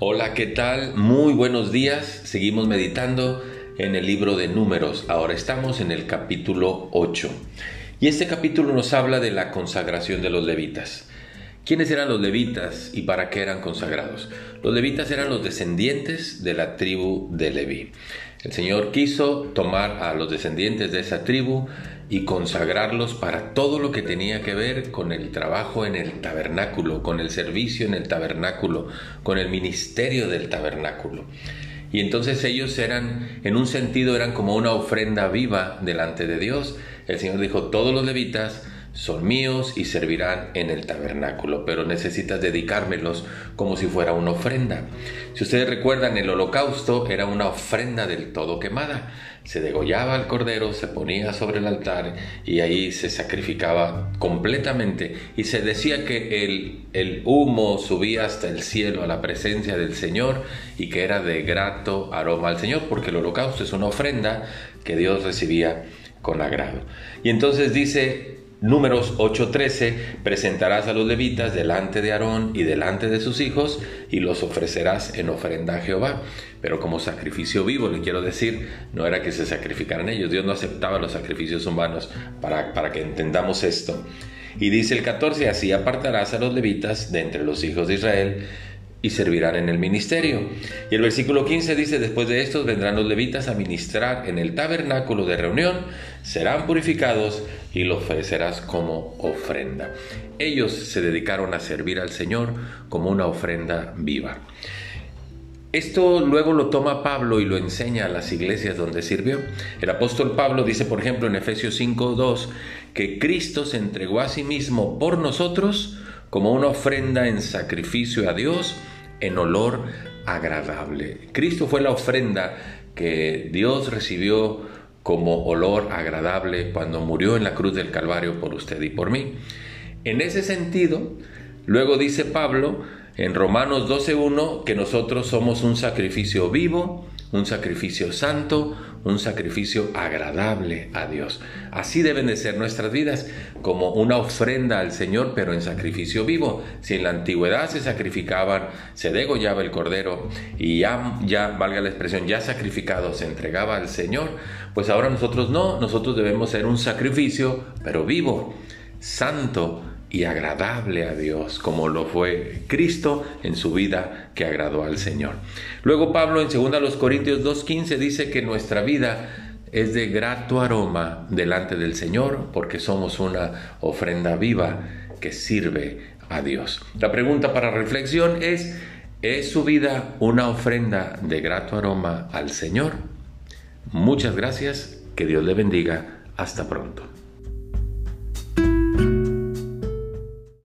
Hola, ¿qué tal? Muy buenos días. Seguimos meditando en el libro de números. Ahora estamos en el capítulo 8. Y este capítulo nos habla de la consagración de los levitas. ¿Quiénes eran los levitas y para qué eran consagrados? Los levitas eran los descendientes de la tribu de Leví. El Señor quiso tomar a los descendientes de esa tribu y consagrarlos para todo lo que tenía que ver con el trabajo en el tabernáculo, con el servicio en el tabernáculo, con el ministerio del tabernáculo. Y entonces ellos eran, en un sentido, eran como una ofrenda viva delante de Dios. El Señor dijo, todos los levitas son míos y servirán en el tabernáculo, pero necesitas dedicármelos como si fuera una ofrenda. Si ustedes recuerdan, el holocausto era una ofrenda del todo quemada. Se degollaba el cordero, se ponía sobre el altar y ahí se sacrificaba completamente. Y se decía que el, el humo subía hasta el cielo a la presencia del Señor y que era de grato aroma al Señor, porque el holocausto es una ofrenda que Dios recibía con agrado. Y entonces dice Números 8:13, presentarás a los levitas delante de Aarón y delante de sus hijos y los ofrecerás en ofrenda a Jehová. Pero como sacrificio vivo, le quiero decir, no era que se sacrificaran ellos, Dios no aceptaba los sacrificios humanos para, para que entendamos esto. Y dice el 14, así apartarás a los levitas de entre los hijos de Israel y servirán en el ministerio. Y el versículo 15 dice, después de estos vendrán los levitas a ministrar en el tabernáculo de reunión, serán purificados y lo ofrecerás como ofrenda. Ellos se dedicaron a servir al Señor como una ofrenda viva. Esto luego lo toma Pablo y lo enseña a las iglesias donde sirvió. El apóstol Pablo dice, por ejemplo, en Efesios 5.2, que Cristo se entregó a sí mismo por nosotros como una ofrenda en sacrificio a Dios en olor agradable. Cristo fue la ofrenda que Dios recibió como olor agradable cuando murió en la cruz del Calvario por usted y por mí. En ese sentido, luego dice Pablo en Romanos 12.1 que nosotros somos un sacrificio vivo, un sacrificio santo, un sacrificio agradable a Dios. Así deben de ser nuestras vidas, como una ofrenda al Señor, pero en sacrificio vivo. Si en la antigüedad se sacrificaban, se degollaba el cordero y ya, ya valga la expresión, ya sacrificado se entregaba al Señor, pues ahora nosotros no, nosotros debemos ser un sacrificio, pero vivo, santo, y agradable a Dios, como lo fue Cristo en su vida que agradó al Señor. Luego Pablo en 2 Corintios 2.15 dice que nuestra vida es de grato aroma delante del Señor porque somos una ofrenda viva que sirve a Dios. La pregunta para reflexión es, ¿es su vida una ofrenda de grato aroma al Señor? Muchas gracias, que Dios le bendiga, hasta pronto.